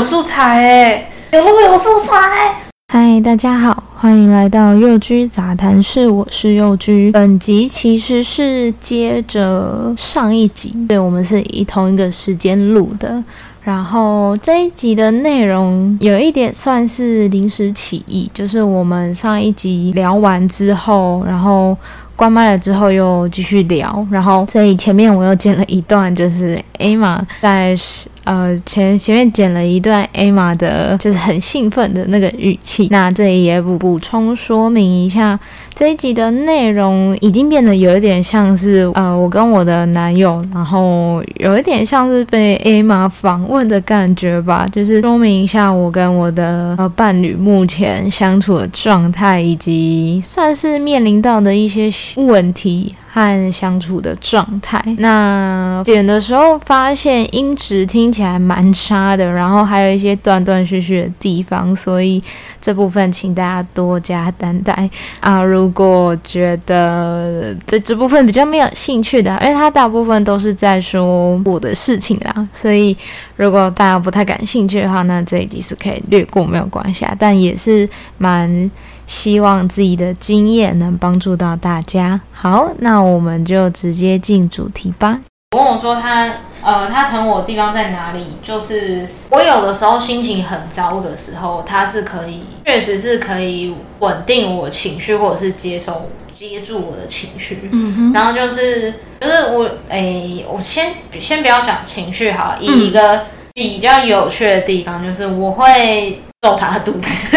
有素材哎，有录有素材。嗨，大家好，欢迎来到祐 G 杂谈室，我是祐 G。本集其实是接着上一集，对，我们是以同一个时间录的。然后这一集的内容有一点算是临时起意，就是我们上一集聊完之后，然后关麦了之后又继续聊，然后所以前面我又剪了一段，就是 Emma 在。呃，前前面剪了一段 Emma 的，就是很兴奋的那个语气。那这里也补补充说明一下，这一集的内容已经变得有一点像是，呃，我跟我的男友，然后有一点像是被 Emma 访问的感觉吧。就是说明一下我跟我的呃伴侣目前相处的状态，以及算是面临到的一些问题。和相处的状态。那剪的时候发现音质听起来蛮差的，然后还有一些断断续续的地方，所以这部分请大家多加担待啊！如果觉得对这部分比较没有兴趣的，因为它大部分都是在说我的事情啦，所以如果大家不太感兴趣的话，那这一集是可以略过，没有关系啊。但也是蛮。希望自己的经验能帮助到大家。好，那我们就直接进主题吧。我跟我说他，呃，他疼我的地方在哪里？就是我有的时候心情很糟的时候，他是可以，确实是可以稳定我情绪，或者是接受、接住我的情绪。嗯哼。然后就是，就是我，哎、欸，我先先不要讲情绪哈，以一个比较有趣的地方，就是我会揍他的肚子。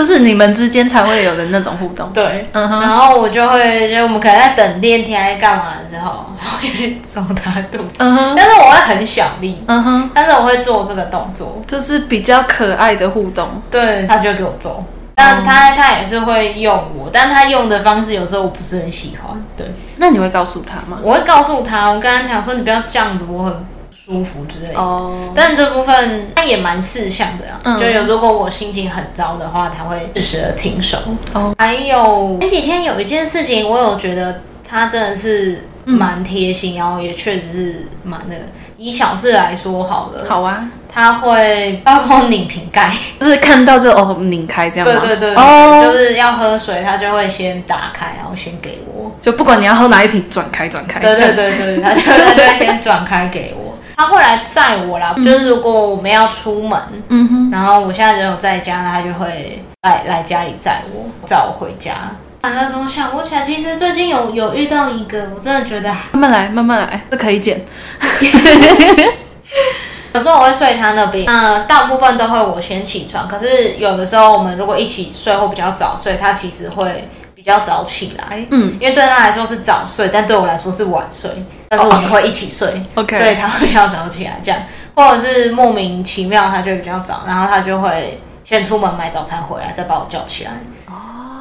就是你们之间才会有的那种互动，对，嗯哼，然后我就会，就我们可能在等电梯还是干嘛的时候，然后也会揍他肚子，嗯哼，但是我会很小力，嗯哼，但是我会做这个动作，就是比较可爱的互动，对，他就会给我做，但他他也是会用我，但他用的方式有时候我不是很喜欢，对，那你会告诉他吗？我会告诉他，我跟他讲说你不要这样子，我很。舒服之类的，oh. 但这部分他也蛮四项的啊。嗯、就有如果我心情很糟的话，他会适时的停手。哦，oh. 还有前几天有一件事情，我有觉得他真的是蛮贴心，嗯、然后也确实是蛮那个。以小事来说好了，好啊，他会帮我拧瓶盖，就是看到就哦拧开这样吗？对对对，哦，就是要喝水，他就会先打开，然后先给我，就不管你要喝哪一瓶，转开转开。对对对对，他就他就会先转开给我。他会来载我啦，嗯、就是如果我们要出门，嗯哼，然后我现在人有在家，那他就会来来家里载我，载我回家。反正从想不起来，其实最近有有遇到一个，我真的觉得慢慢来，慢慢来，这可以剪。有时候我会睡他那边，那大部分都会我先起床。可是有的时候我们如果一起睡或比较早所以，他其实会比较早起来，嗯，因为对他来说是早睡，但对我来说是晚睡。但是我们会一起睡，OK，所以他会比较早起来，这样，或者是莫名其妙他就比较早，然后他就会先出门买早餐回来，再把我叫起来。哦，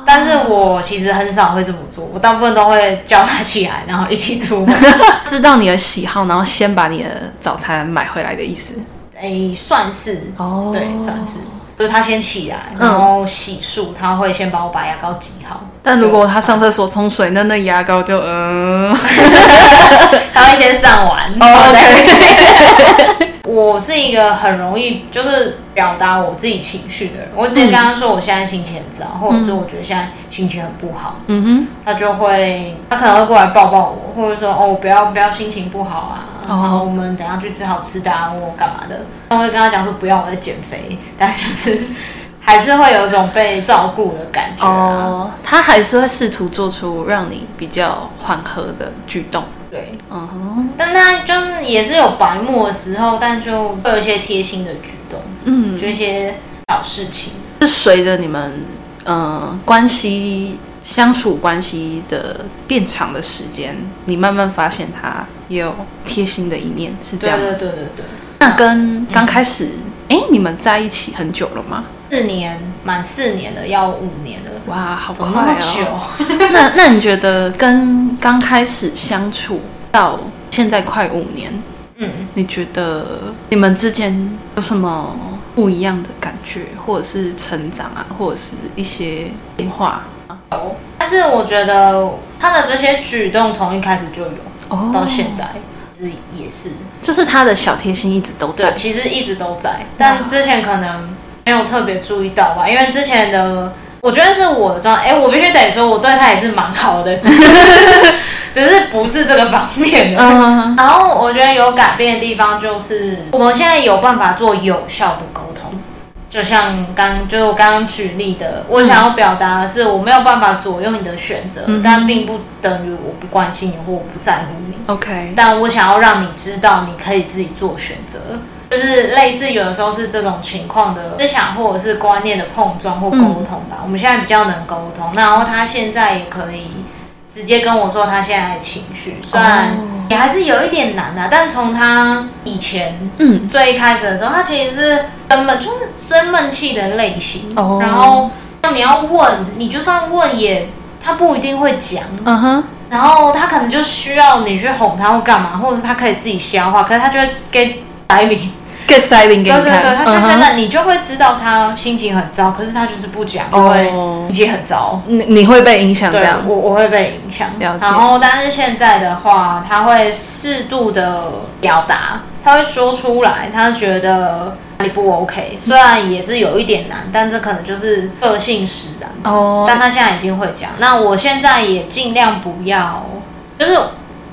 但是我其实很少会这么做，我大部分都会叫他起来，然后一起出门。知道你的喜好，然后先把你的早餐买回来的意思？哎、欸，算是哦，对，算是。就是他先起来，然后洗漱，嗯、他会先帮我把牙膏挤好。但如果他上厕所冲水，那那牙膏就嗯，他会先上完。OK。我是一个很容易就是表达我自己情绪的人。我之前跟他说我现在心情很糟，或者是我觉得现在心情很不好，嗯哼，他就会他可能会过来抱抱我，或者说哦不要不要心情不好啊。然后我们等下去吃好吃的啊，我干嘛的？我会跟他讲说不要，我在减肥，但就是还是会有一种被照顾的感觉哦。他还是会试图做出让你比较缓和的举动。对，嗯哼。但他就是也是有白目的时候，但就会有一些贴心的举动，嗯，就一些小事情。是随着你们嗯、呃、关系相处关系的变长的时间，你慢慢发现他。也有贴心的一面，是这样。对对对对对。那跟刚开始，哎、嗯欸，你们在一起很久了吗？四年，满四年了，要五年了。哇，好快哦！那 那你觉得跟刚开始相处到现在快五年，嗯，你觉得你们之间有什么不一样的感觉，或者是成长啊，或者是一些变化？有，但是我觉得他的这些举动从一开始就有。到现在，其实也是，就是他的小贴心一直都在。其实一直都在，但之前可能没有特别注意到吧，因为之前的我觉得是我的状态，哎，我必须得说，我对他也是蛮好的，只是，只是不是这个方面的。嗯、然后我觉得有改变的地方就是，我们现在有办法做有效的沟通。就像刚就是我刚刚举例的，我想要表达的是，我没有办法左右你的选择，嗯、但并不等于我不关心你或我不在乎你。OK，但我想要让你知道，你可以自己做选择，就是类似有的时候是这种情况的思想或者是观念的碰撞或沟通吧。嗯、我们现在比较能沟通，然后他现在也可以直接跟我说他现在的情绪，虽然也还是有一点难的、啊，但从他以前嗯最一开始的时候，他其实是。根本就是生闷气的类型，oh. 然后那你要问，你就算问也，他不一定会讲。嗯哼、uh，huh. 然后他可能就需要你去哄他或干嘛，或者是他可以自己消化，可是他就会给塞饼，给塞饼给你看。对对对，他就真的你就会知道他心情很糟，可是他就是不讲，就会心情很糟。你你会被影响这样？我我会被影响。然后但是现在的话，他会适度的表达，他会说出来，他觉得。哪里不 OK？虽然也是有一点难，但这可能就是个性使然。哦，但他现在已经会讲。那我现在也尽量不要，就是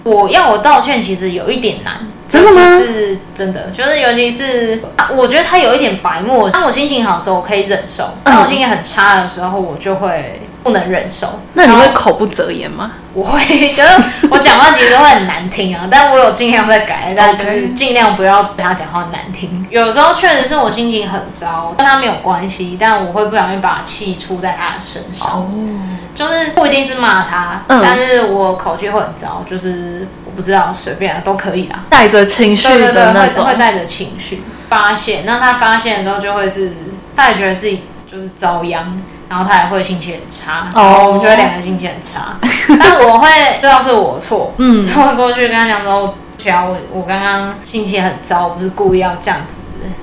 我要我道歉，其实有一点难。真的吗？是真的，就是尤其是我觉得他有一点白目。当我心情好的时候，我可以忍受；当我心情很差的时候，我就会。不能忍受，那你会口不择言吗？我会，就是我讲话其实会很难听啊，但我有尽量在改，但是尽量不要被他讲话难听。有时候确实是我心情很糟，跟他没有关系，但我会不小心把气出在他的身上。哦，就是不一定是骂他，嗯、但是我口气会很糟，就是我不知道，随便啊，都可以啦，带着情绪的那种，会带着情绪发现。那他发现的时候，就会是他也觉得自己就是遭殃。然后他也会心情很差，哦，oh. 我们觉得两个心情很差。但我会知道是我错，嗯，就会过去跟他讲说，只要我我刚刚心情很糟，我不是故意要这样子。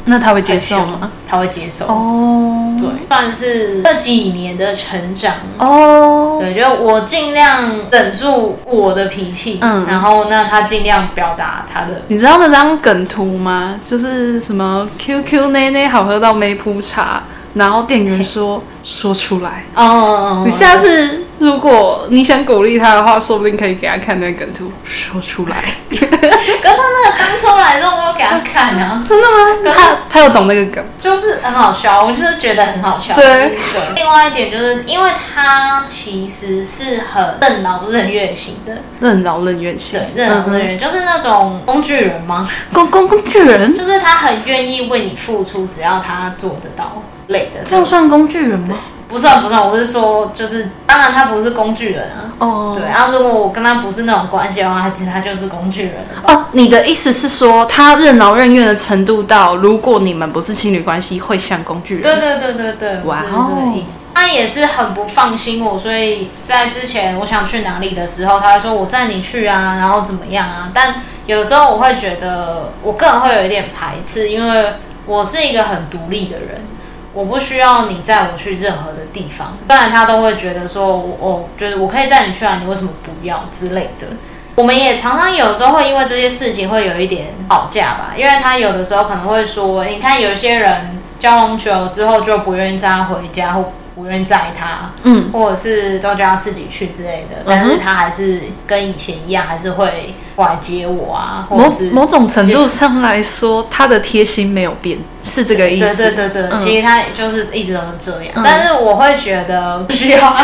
那他会接受吗？他会接受哦，oh. 对，算是这几年的成长哦。Oh. 对，就我尽量忍住我的脾气，嗯，然后那他尽量表达他的。你知道那张梗图吗？就是什么 QQ 奶奶好喝到没铺茶。然后店员说：“ Hey. 说出来哦，oh. 你下次如果你想鼓励他的话，说不定可以给他看那个梗图，说出来。可是他那个刚出来的时候，我有给他看啊，真的吗？是他他有懂那个梗，就是很好笑，我就是觉得很好笑。对对。另外一点就是，因为他其实是很任劳任怨型的，任劳任怨型，对，任劳任怨，就是那种工具人吗？工工工具人，就是他很愿意为你付出，只要他做得到。累的，这样算工具人吗？不算不算，我是说，就是当然他不是工具人啊。哦，对，然后如果我跟他不是那种关系的话，其实他就是工具人。哦，你的意思是说，他任劳任怨的程度到，如果你们不是情侣关系，会像工具人？对对对对对，哇哦。他也是很不放心我，所以在之前我想去哪里的时候，他会说我载你去啊，然后怎么样啊？但有时候我会觉得，我个人会有一点排斥，因为我是一个很独立的人。我不需要你载我去任何的地方，不然他都会觉得说，我我，就是我可以载你去啊，你为什么不要之类的。我们也常常有时候会因为这些事情会有一点吵架吧，因为他有的时候可能会说，你看有些人交往久之后就不愿意载他回家或。不愿载他，嗯，或者是都叫他自己去之类的，但是他还是跟以前一样，还是会过来接我啊。或者是某某种程度上来说，他的贴心没有变，是这个意思。对对对对，嗯、其实他就是一直都是这样。嗯、但是我会觉得不需要，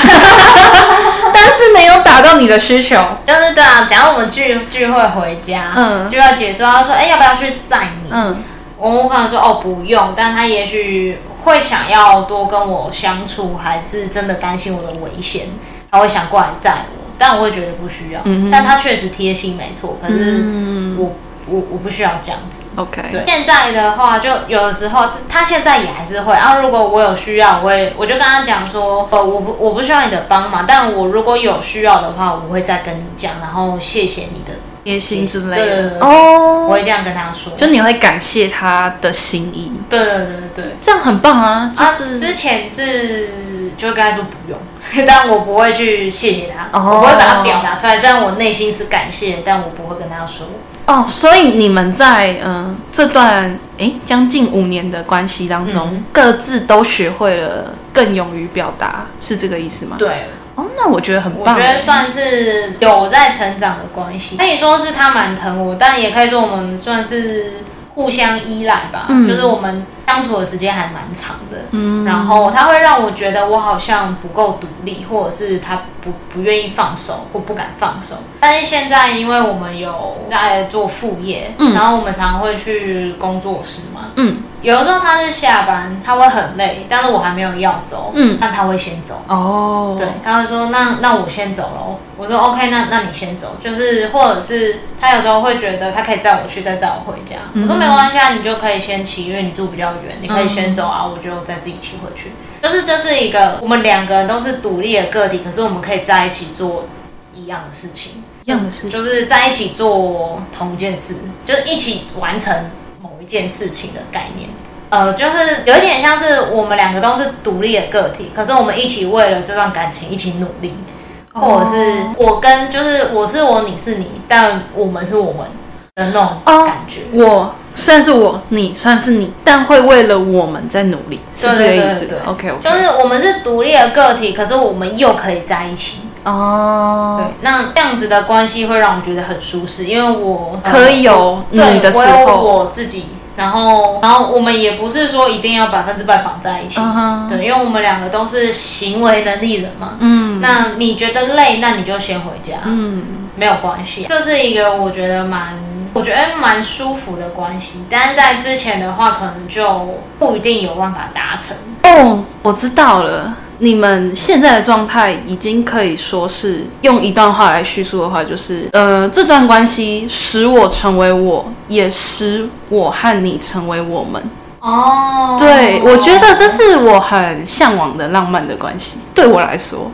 但是没有达到你的需求。就是对啊，假如我们聚聚会回家，嗯，就要解说，他说，哎、欸，要不要去载你？嗯，我可能说，哦，不用，但他也许。会想要多跟我相处，还是真的担心我的危险？他会想过来载我，但我会觉得不需要。嗯、但他确实贴心，没错。可是我我我不需要这样子。OK，对。现在的话，就有的时候他现在也还是会。然后如果我有需要，我会我就跟他讲说，呃，我不我不需要你的帮忙，但我如果有需要的话，我会再跟你讲，然后谢谢你的。贴心之类的哦，oh, 我会这样跟他说，就你会感谢他的心意。对对对对，这样很棒啊！就是、啊、之前是就跟他说不用，但我不会去谢谢他，oh. 我不会把它表达出来。虽然我内心是感谢，但我不会跟他说。哦，所以你们在嗯、呃、这段诶将近五年的关系当中，嗯、各自都学会了更勇于表达，是这个意思吗？对。哦，那我觉得很棒。我觉得算是有在成长的关系，可以说是他蛮疼我，但也可以说我们算是互相依赖吧。嗯，就是我们相处的时间还蛮长的。嗯，然后他会让我觉得我好像不够独立，或者是他不不愿意放手或不敢放手。但是现在因为我们有在做副业，嗯，然后我们常常会去工作室嘛，嗯。有的时候他是下班，他会很累，但是我还没有要走，嗯，那他会先走。哦，对，他会说那那我先走喽。我说 OK，那那你先走，就是或者是他有时候会觉得他可以载我去，再载我回家。嗯、我说没关系啊，你就可以先骑，因为你住比较远，你可以先走啊，我就再自己骑回去。就是这是一个我们两个人都是独立的个体，可是我们可以在一起做一样的事情，一样的事情，就是在一起做同一件事，就是一起完成某。一件事情的概念，呃，就是有一点像是我们两个都是独立的个体，可是我们一起为了这段感情一起努力，或者是我跟就是我是我，你是你，但我们是我们的那种感觉。哦、我算是我，你算是你，但会为了我们在努力，是这个意思。OK，OK，就是我们是独立的个体，可是我们又可以在一起。哦，对，那这样子的关系会让我觉得很舒适，因为我可以有你的时候，我有我自己。然后，然后我们也不是说一定要百分之百绑在一起，uh huh. 对，因为我们两个都是行为能力人嘛。嗯，那你觉得累，那你就先回家，嗯，没有关系。这是一个我觉得蛮，我觉得蛮舒服的关系。但是在之前的话，可能就不一定有办法达成。哦，我知道了。你们现在的状态已经可以说是用一段话来叙述的话，就是呃，这段关系使我成为我，也使我和你成为我们。哦，对，我觉得这是我很向往的浪漫的关系。对我来说，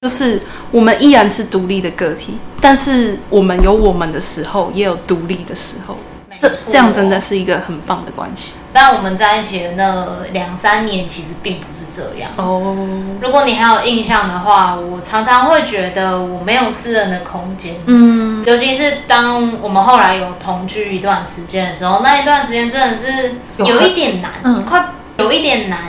就是我们依然是独立的个体，但是我们有我们的时候，也有独立的时候。这这样真的是一个很棒的关系。但我们在一起的那两三年，其实并不是这样哦。如果你还有印象的话，我常常会觉得我没有私人的空间。嗯，尤其是当我们后来有同居一段时间的时候，那一段时间真的是有一点难，嗯，快有一点难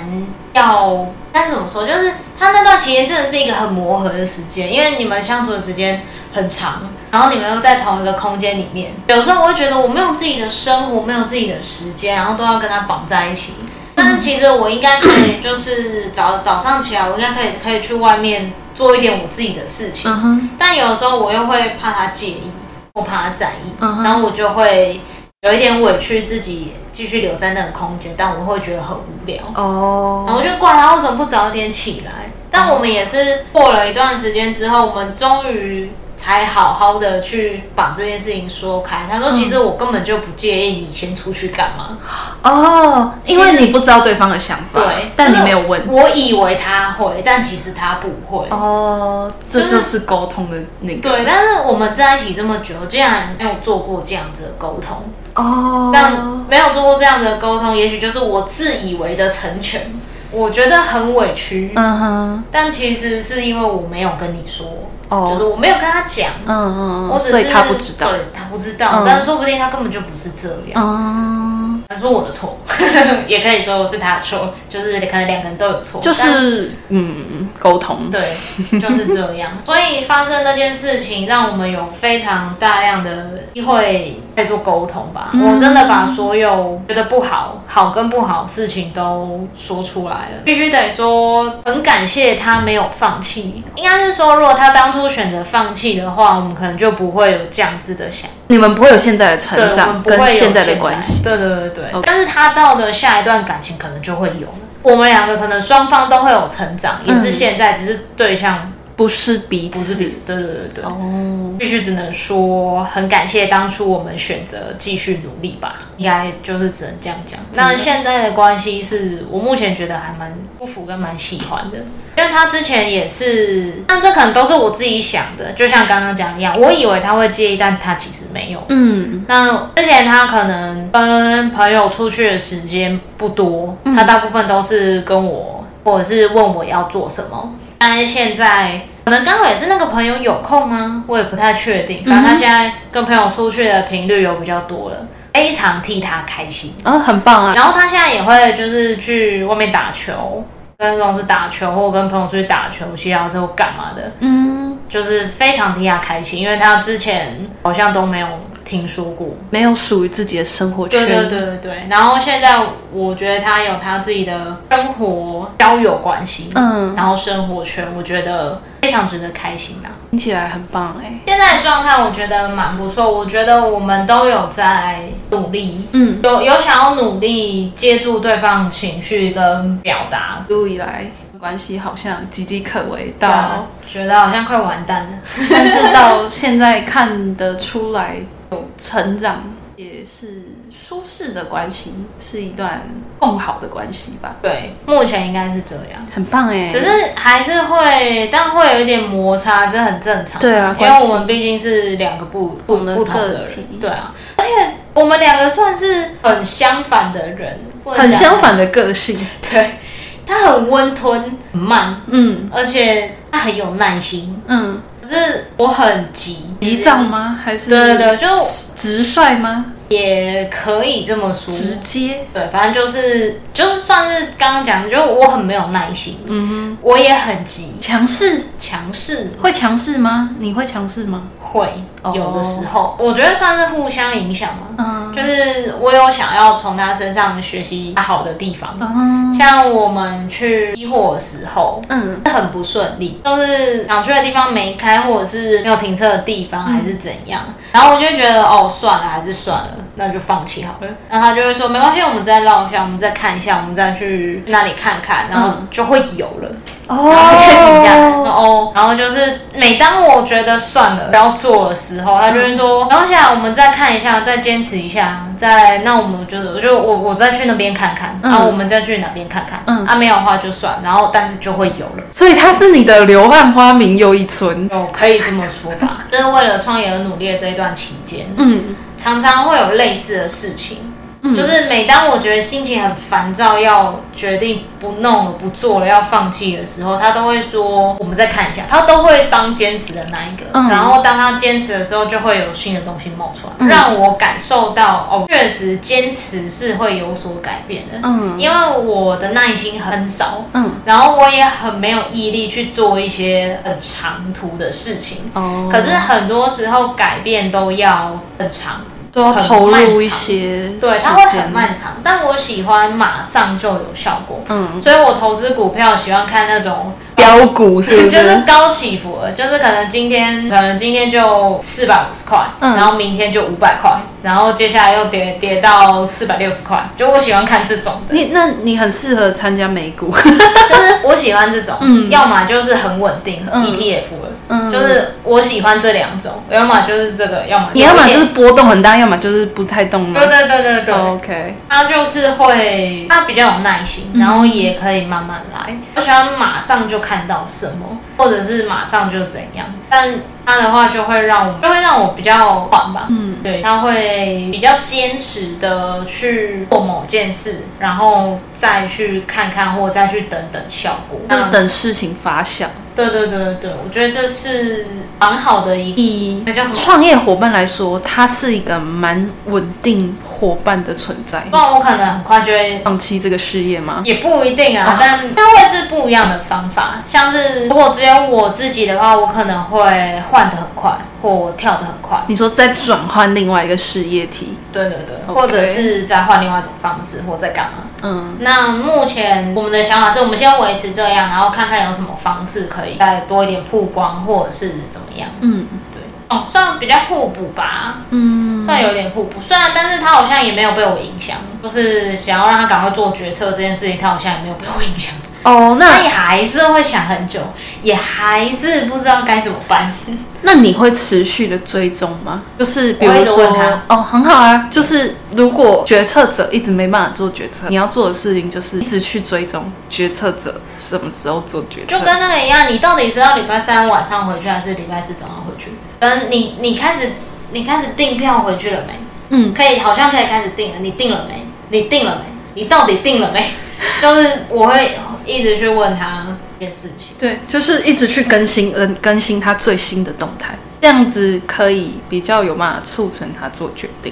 要。但是怎么说，就是他那段期间真的是一个很磨合的时间，因为你们相处的时间很长。然后你们又在同一个空间里面，有时候我会觉得我没有自己的生活，没有自己的时间，然后都要跟他绑在一起。但是其实我应该可以，就是早早上起来，我应该可以可以去外面做一点我自己的事情。Uh huh. 但有时候我又会怕他介意，我怕他在意，uh huh. 然后我就会有一点委屈自己继续留在那个空间，但我会觉得很无聊。哦，uh. 然后我就怪他为什么不早点起来。但我们也是过了一段时间之后，我们终于。才好好的去把这件事情说开。他说：“其实我根本就不介意你先出去干嘛。”哦，因为你不知道对方的想法。对，但你没有问。我以为他会，但其实他不会。哦，这就是沟通的那个。对，但是我们在一起这么久，竟然没有做过这样子的沟通。哦，但没有做过这样的沟通，也许就是我自以为的成全。我觉得很委屈。嗯哼，但其实是因为我没有跟你说。哦，就是我没有跟他讲，嗯嗯嗯，所以他不知道，对，他不知道，嗯、但是说不定他根本就不是这样，嗯，他说我的错，也可以说是他的错，就是可能两个人都有错，就是嗯沟通，对，就是这样，所以发生那件事情，让我们有非常大量的机会在做沟通吧，嗯、我真的把所有觉得不好、好跟不好事情都说出来了，必须得说很感谢他没有放弃，应该是说如果他当初。选择放弃的话，我们可能就不会有这样子的想。你们不会有现在的成长，跟现在的关系。对对对对。但是他到的下一段感情可能就会有。我们两个可能双方都会有成长，也是现在，只是对象。不是彼此，不是彼此，对对对对。哦，必须只能说很感谢当初我们选择继续努力吧，应该就是只能这样讲。那现在的关系是我目前觉得还蛮舒服跟蛮喜欢的，因为他之前也是，但这可能都是我自己想的，就像刚刚讲一样，我以为他会介意，但他其实没有。嗯，那之前他可能跟朋友出去的时间不多，他大部分都是跟我，或者是问我要做什么。但是现在可能刚好也是那个朋友有空吗？我也不太确定。反正他现在跟朋友出去的频率有比较多了，非常替他开心。嗯，很棒啊。然后他现在也会就是去外面打球，跟公司打球，或跟朋友出去打球，其他之后干嘛的？嗯，就是非常替他开心，因为他之前好像都没有。听说过没有属于自己的生活圈？对对对对对。然后现在我觉得他有他自己的生活交友关系，嗯，然后生活圈，我觉得非常值得开心啊。听起来很棒哎。现在的状态我觉得蛮不错，我觉得我们都有在努力，嗯，有有想要努力接住对方情绪跟表达。一路以来关系好像岌岌可危，到觉得好像快完蛋了，但是到现在看得出来。有成长，也是舒适的关系，是一段更好的关系吧？对，目前应该是这样，很棒哎。只是还是会，但会有一点摩擦，这很正常。对啊，因为我们毕竟是两个不不不同的人。对啊，而且我们两个算是很相反的人，很相反的个性。对，他很温吞，很慢，嗯，而且他很有耐心，嗯。可是我很急，急躁吗？还是对对对，就直率吗？也可以这么说，直接。对，反正就是就是算是刚刚讲的，就我很没有耐心，嗯哼，我也很急，强势，强势，会强势吗？你会强势吗？会，有的时候，我觉得算是互相影响嘛。嗯，就是我有想要从他身上学习他好的地方。嗯，像我们去批货的时候，嗯，很不顺利，就是想去的地方没开，或者是没有停车的地方，还是怎样。然后我就觉得，哦，算了，还是算了，那就放弃好了。然后他就会说，没关系，我们再绕一下，我们再看一下，我们再去那里看看，然后就会有了。哦，然后就停下来说哦，然后就是每当我觉得算了不要做的时候，他就会说，然后现在我们再看一下，再坚持一下，再那我们就是就我我再去那边看看，然后我们再去哪边看看，嗯，啊没有的话就算，然后但是就会有了，所以他是你的流汗花明又一村，哦，可以这么说吧，就是为了创业而努力的这一段期间，嗯，常常会有类似的事情。就是每当我觉得心情很烦躁，要决定不弄了、不做了、要放弃的时候，他都会说：“我们再看一下。”他都会当坚持的那一个。嗯。然后当他坚持的时候，就会有新的东西冒出来，嗯、让我感受到哦，确实坚持是会有所改变的。嗯。因为我的耐心很少。嗯。然后我也很没有毅力去做一些很长途的事情。哦。可是很多时候改变都要很长。都要投入一些，对，它会很漫长。但我喜欢马上就有效果，嗯，所以我投资股票喜欢看那种标股，是不是？就是高起伏的，就是可能今天，可能今天就四百五十块，嗯，然后明天就五百块，然后接下来又跌跌到四百六十块，就我喜欢看这种的。你那你很适合参加美股，就是我喜欢这种，嗯，要么就是很稳定，ETF 的。嗯，就是我喜欢这两种，要么就是这个，要么你要么就是波动很大，要么就是不太动。对对对对对，OK。他就是会，他比较有耐心，然后也可以慢慢来。我喜欢马上就看到什么，或者是马上就怎样，但他的话就会让我，就会让我比较缓吧。嗯，对，他会比较坚持的去做某件事，然后再去看看，或再去等等效果，那等事情发酵。对对对对，我觉得这是蛮好的一以那叫什么创业伙伴来说，他是一个蛮稳定伙伴的存在。不然我可能很快就会放弃这个事业吗？也不一定啊，哦、但它会是不一样的方法。像是如果只有我自己的话，我可能会换的很快，或跳的很快。你说再转换另外一个事业体？对对对.或者是再换另外一种方式，或在干嘛？嗯，那目前我们的想法是我们先维持这样，然后看看有什么方式可以再多一点曝光，或者是怎么样。嗯，对，哦，算比较互补吧。嗯，算有点互补，虽然但是他好像也没有被我影响，就是想要让他赶快做决策这件事情，他好像也没有被我影响。哦，那他也还是会想很久，也还是不知道该怎么办。那你会持续的追踪吗？就是比如说，哦，很好啊。就是如果决策者一直没办法做决策，你要做的事情就是一直去追踪决策者什么时候做决策。就跟那个一样，你到底是要礼拜三晚上回去，还是礼拜四早上回去？嗯，你你开始你开始订票回去了没？嗯，可以，好像可以开始订了。你订了没？你订了没？你到底订了没？就是我会。一直去问他，这件事情。对，就是一直去更新，嗯，更新他最新的动态，这样子可以比较有办法促成他做决定。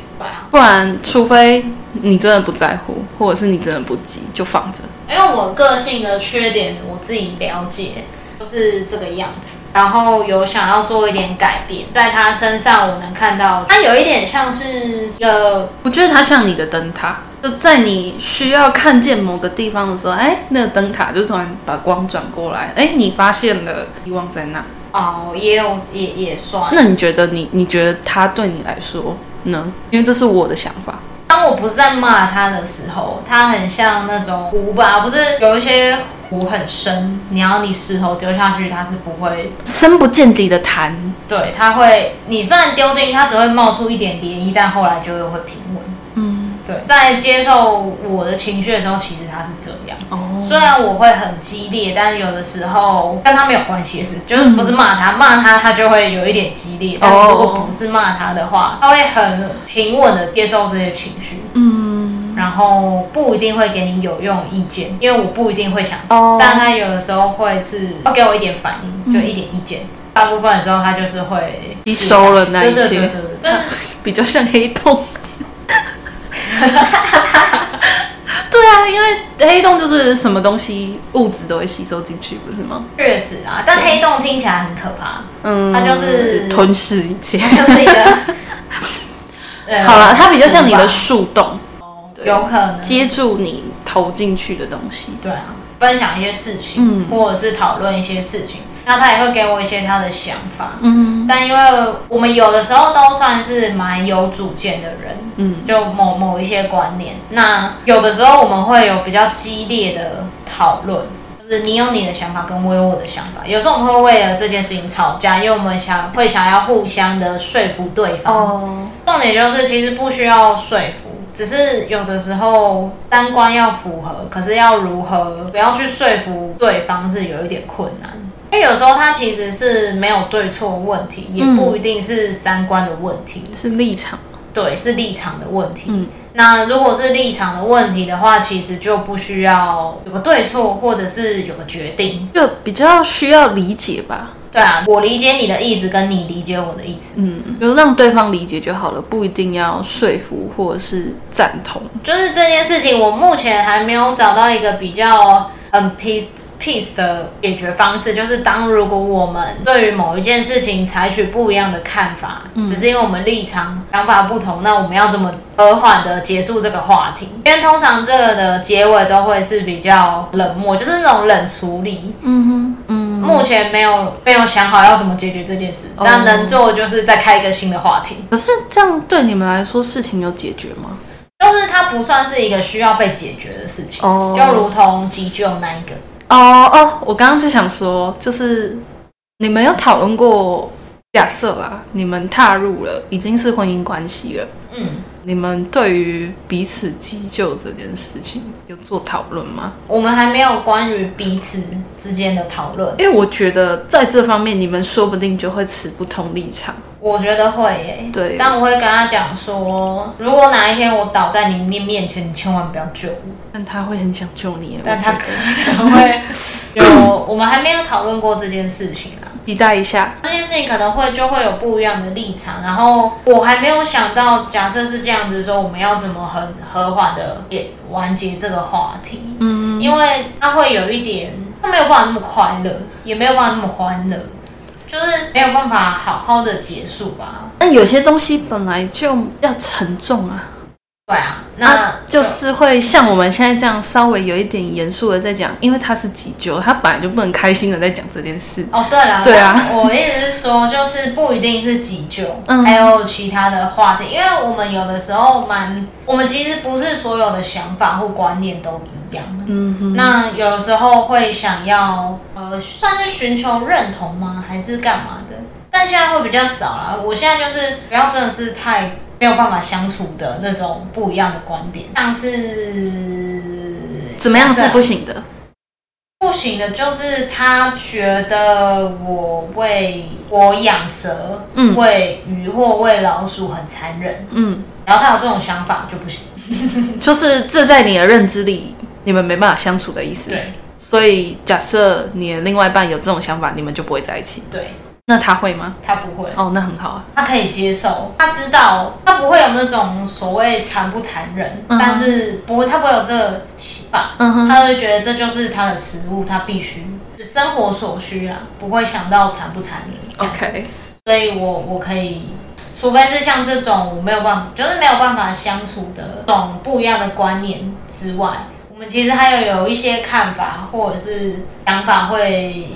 不然除非你真的不在乎，或者是你真的不急，就放着。因为我个性的缺点我自己了解，就是这个样子。然后有想要做一点改变，在他身上我能看到，他有一点像是一个，我觉得他像你的灯塔，就在你需要看见某个地方的时候，哎，那个灯塔就突然把光转过来，哎，你发现了希望在那。哦，也有也也算。那你觉得你你觉得他对你来说呢？因为这是我的想法。当我不是在骂他的时候，他很像那种湖吧，不是有一些。湖很深，你要你石头丢下去，它是不会深不见底的潭。对，它会，你虽然丢进去，它只会冒出一点涟漪，但后来就又会平稳。嗯，对，在接受我的情绪的时候，其实他是这样。哦，虽然我会很激烈，但是有的时候跟他没有关系的事，就是不是骂他，骂他他就会有一点激烈。但如果不是骂他的话，他会很平稳的接受这些情绪。嗯。然后不一定会给你有用意见，因为我不一定会想，oh. 但他有的时候会是会给我一点反应，就一点意见。嗯、大部分的时候他就是会吸收了那一切，对对对对对，比较像黑洞。对啊，因为黑洞就是什么东西物质都会吸收进去，不是吗？确实啊，但黑洞听起来很可怕。嗯，它就是吞噬一切，就是一个。好了，它比较像你的树洞。有可能接住你投进去的东西，对啊，分享一些事情，嗯，或者是讨论一些事情，那他也会给我一些他的想法，嗯，但因为我们有的时候都算是蛮有主见的人，嗯，就某某一些观念，那有的时候我们会有比较激烈的讨论，就是你有你的想法，跟我有我的想法，有时候我们会为了这件事情吵架，因为我们想会想要互相的说服对方，哦，重点就是其实不需要说服。只是有的时候三观要符合，可是要如何不要去说服对方是有一点困难。因为有时候他其实是没有对错问题，也不一定是三观的问题，嗯、是立场。对，是立场的问题。嗯，那如果是立场的问题的话，其实就不需要有个对错，或者是有个决定，就比较需要理解吧。对啊，我理解你的意思，跟你理解我的意思，嗯，就让对方理解就好了，不一定要说服或者是赞同。就是这件事情，我目前还没有找到一个比较很 peace peace 的解决方式。就是当如果我们对于某一件事情采取不一样的看法，嗯，只是因为我们立场想法不同，那我们要怎么和缓的结束这个话题？因为通常这个的结尾都会是比较冷漠，就是那种冷处理。嗯哼，嗯。目前没有没有想好要怎么解决这件事，但能做就是再开一个新的话题。可是这样对你们来说事情有解决吗？就是它不算是一个需要被解决的事情，就如同急救那一个。哦哦，我刚刚就想说，就是你们有讨论过，假设啊，你们踏入了已经是婚姻关系了，嗯。你们对于彼此急救这件事情有做讨论吗？我们还没有关于彼此之间的讨论，因为我觉得在这方面你们说不定就会持不同立场。我觉得会耶，对。但我会跟他讲说，如果哪一天我倒在你面前，你千万不要救我。但他会很想救你，但他可能会有。我们还没有讨论过这件事情啊。期待一下，这件事情可能会就会有不一样的立场，然后我还没有想到，假设是这样子的时候，我们要怎么很和缓的也完结这个话题？嗯，因为他会有一点，他没有办法那么快乐，也没有办法那么欢乐，就是没有办法好好的结束吧。但有些东西本来就要沉重啊。对啊，那、啊、就是会像我们现在这样稍微有一点严肃的在讲，因为他是急救，他本来就不能开心的在讲这件事。哦，对了，对啊，我意思是说，就是不一定是急救，嗯，还有其他的话题，因为我们有的时候蛮，我们其实不是所有的想法或观念都一样的，嗯哼，那有的时候会想要，呃，算是寻求认同吗？还是干嘛的？但现在会比较少了，我现在就是不要真的是太。没有办法相处的那种不一样的观点，像是怎么样是不行的？不行的，就是他觉得我喂我养蛇、嗯、喂鱼或喂老鼠很残忍，嗯，然后他有这种想法就不行，就是这在你的认知里，你们没办法相处的意思。对，所以假设你的另外一半有这种想法，你们就不会在一起。对。那他会吗？他不会。哦，那很好啊。他可以接受，他知道他不会有那种所谓残不残忍，嗯、但是不会，他不会有这个习惯。嗯哼，他会觉得这就是他的食物，他必须生活所需啊，不会想到残不残忍。OK，所以我我可以，除非是像这种我没有办法，就是没有办法相处的这种不一样的观念之外，我们其实还有有一些看法或者是想法会。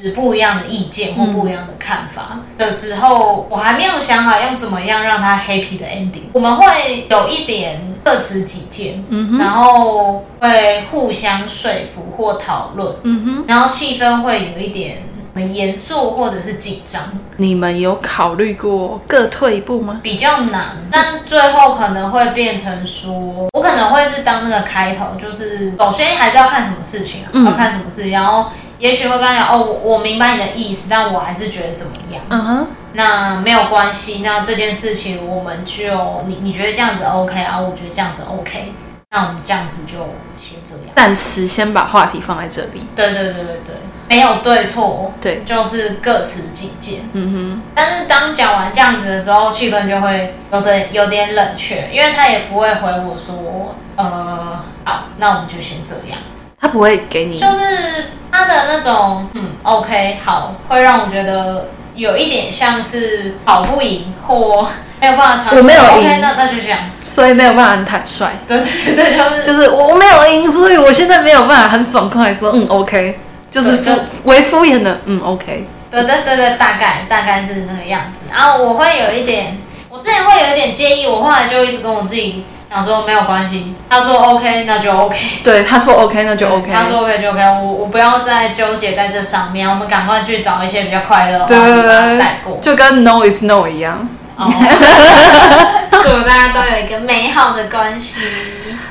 持不一样的意见或不一样的看法的时候，我还没有想好用怎么样让他 happy 的 ending。我们会有一点各持己见，嗯哼，然后会互相说服或讨论，嗯哼，然后气氛会有一点很严肃或者是紧张。你们有考虑过各退一步吗？比较难，但最后可能会变成说，我可能会是当那个开头，就是首先还是要看什么事情啊，要看什么事情，然后。也许会跟他讲哦，我我明白你的意思，但我还是觉得怎么样？嗯哼，那没有关系，那这件事情我们就你你觉得这样子 OK 啊？我觉得这样子 OK，那我们这样子就先这样。暂时先把话题放在这里。对对对对对，没有对错，对，就是各持己见。嗯哼，但是当讲完这样子的时候，气氛就会有点有点冷却，因为他也不会回我说，呃，好，那我们就先这样。他不会给你，就是他的那种，嗯，OK，好，会让我觉得有一点像是跑不赢或 没有办法长久。我没有赢，OK，那那就这样，所以没有办法很坦率。对对对，就是就是我没有赢，所以我现在没有办法很爽快说，嗯，OK，就是敷为敷衍的，嗯，OK。对对对对，大概大概是那个样子。然后我会有一点，我之前会有一点介意，我后来就一直跟我自己。想说没有关系，他说 OK 那就 OK，对，他说 OK 那就 OK，他说 OK 就 OK，我我不要再纠结在这上面，我们赶快去找一些比较快乐的，对就跟 No is No 一样。哦，祝大家都有一个美好的关系，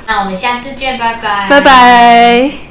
那我们下次见，拜拜，拜拜。